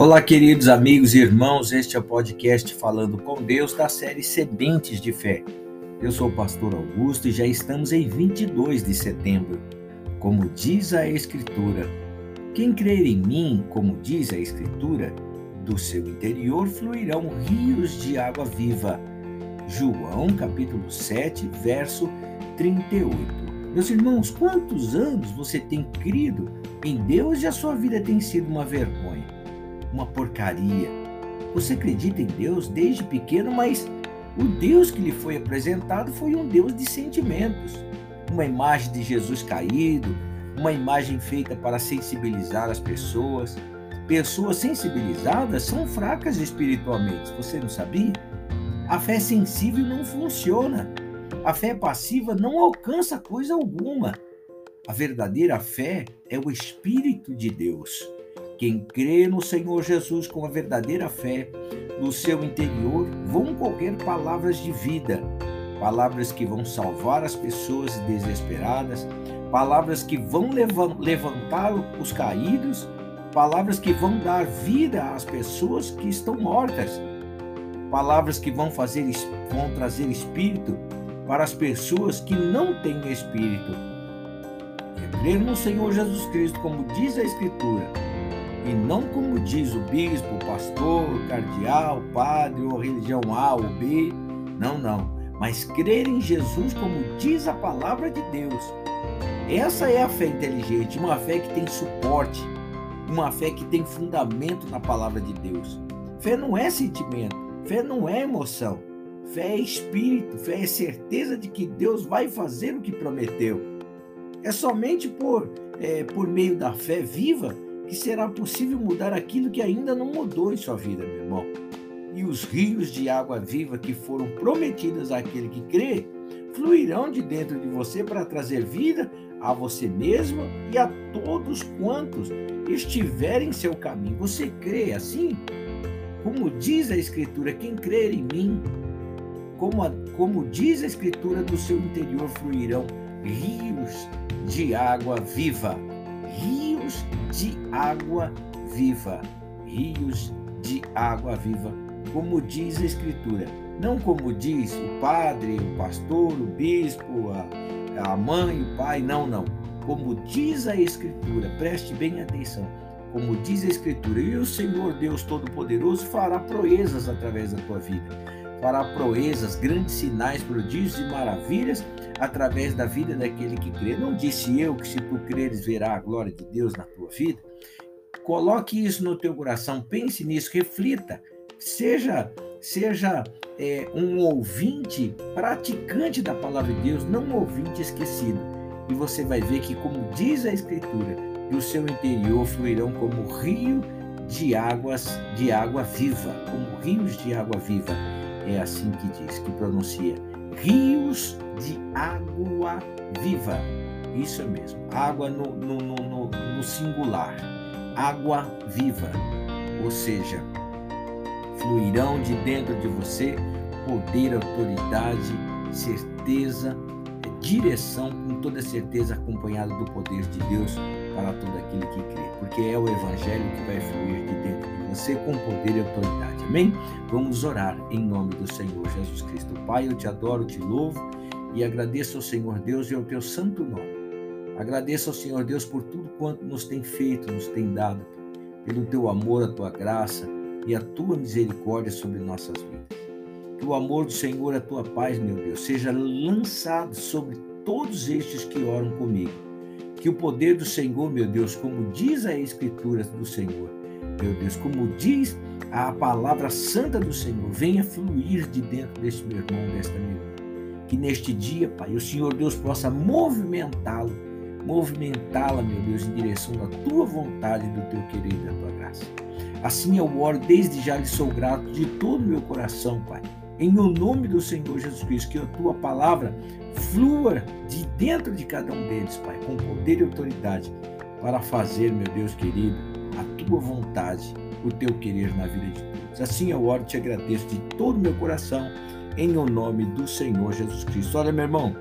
Olá, queridos amigos e irmãos, este é o podcast Falando com Deus da série Sementes de Fé. Eu sou o pastor Augusto e já estamos em 22 de setembro. Como diz a Escritura, quem crer em mim, como diz a Escritura, do seu interior fluirão rios de água viva. João capítulo 7, verso 38. Meus irmãos, quantos anos você tem crido em Deus e a sua vida tem sido uma vergonha? Uma porcaria. Você acredita em Deus desde pequeno, mas o Deus que lhe foi apresentado foi um Deus de sentimentos. Uma imagem de Jesus caído, uma imagem feita para sensibilizar as pessoas. Pessoas sensibilizadas são fracas espiritualmente, você não sabia? A fé sensível não funciona. A fé passiva não alcança coisa alguma. A verdadeira fé é o Espírito de Deus. Quem crê no Senhor Jesus com a verdadeira fé, no seu interior vão qualquer palavras de vida, palavras que vão salvar as pessoas desesperadas, palavras que vão levantar os caídos, palavras que vão dar vida às pessoas que estão mortas, palavras que vão fazer vão trazer espírito para as pessoas que não têm espírito. É crer no Senhor Jesus Cristo, como diz a Escritura, e não como diz o bispo, o pastor, o cardeal, o padre, ou religião A ou B. Não, não. Mas crer em Jesus como diz a palavra de Deus. Essa é a fé inteligente, uma fé que tem suporte, uma fé que tem fundamento na palavra de Deus. Fé não é sentimento, fé não é emoção. Fé é espírito, fé é certeza de que Deus vai fazer o que prometeu. É somente por, é, por meio da fé viva que será possível mudar aquilo que ainda não mudou em sua vida, meu irmão. E os rios de água viva que foram prometidos àquele que crê fluirão de dentro de você para trazer vida a você mesmo e a todos quantos estiverem em seu caminho. Você crê assim? Como diz a Escritura, quem crer em mim, como, a, como diz a Escritura, do seu interior fluirão rios de água viva. Rios de água viva. Rios de água viva, como diz a Escritura. Não como diz o padre, o pastor, o bispo, a, a mãe, o pai. Não, não. Como diz a Escritura, preste bem atenção. Como diz a Escritura, e o Senhor Deus Todo-Poderoso fará proezas através da tua vida fará proezas, grandes sinais, prodígios e maravilhas através da vida daquele que crê. Não disse eu que se tu creres verá a glória de Deus na tua vida? Coloque isso no teu coração, pense nisso, reflita, seja seja é, um ouvinte praticante da palavra de Deus, não um ouvinte esquecido. E você vai ver que, como diz a Escritura, do seu interior fluirão como rio de águas de água viva, como rios de água viva é assim que diz, que pronuncia rios de água viva. Isso mesmo, água no, no, no, no singular, água viva. Ou seja, fluirão de dentro de você poder, autoridade, certeza, direção, toda certeza acompanhado do poder de Deus para todo aquele que crê, porque é o Evangelho que vai fluir de dentro de você com poder e autoridade. Amém? Vamos orar em nome do Senhor Jesus Cristo. Pai, eu te adoro, te louvo e agradeço ao Senhor Deus e ao teu santo nome. Agradeço ao Senhor Deus por tudo quanto nos tem feito, nos tem dado, pelo teu amor, a tua graça e a tua misericórdia sobre nossas vidas. Que o amor do Senhor, a tua paz, meu Deus, seja lançado sobre todos estes que oram comigo. Que o poder do Senhor, meu Deus, como diz a Escritura do Senhor, meu Deus, como diz a palavra santa do Senhor, venha fluir de dentro deste meu irmão, desta minha irmã. Que neste dia, Pai, o Senhor Deus possa movimentá-lo, movimentá-la, meu Deus, em direção da tua vontade, do teu querer e da tua graça. Assim eu oro, desde já lhe sou grato de todo o meu coração, Pai em o nome do Senhor Jesus Cristo, que a tua palavra flua de dentro de cada um deles, Pai, com poder e autoridade, para fazer, meu Deus querido, a tua vontade, o teu querer na vida de todos. Assim eu oro e te agradeço de todo o meu coração, em o nome do Senhor Jesus Cristo. Olha, meu irmão,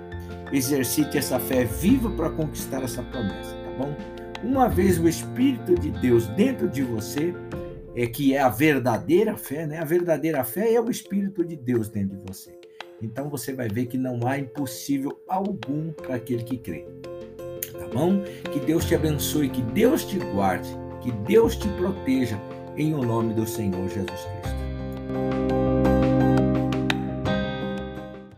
exercite essa fé viva para conquistar essa promessa, tá bom? Uma vez o Espírito de Deus dentro de você, é que é a verdadeira fé, né? A verdadeira fé é o Espírito de Deus dentro de você. Então você vai ver que não há impossível algum para aquele que crê. Tá bom? Que Deus te abençoe, que Deus te guarde, que Deus te proteja em o nome do Senhor Jesus Cristo.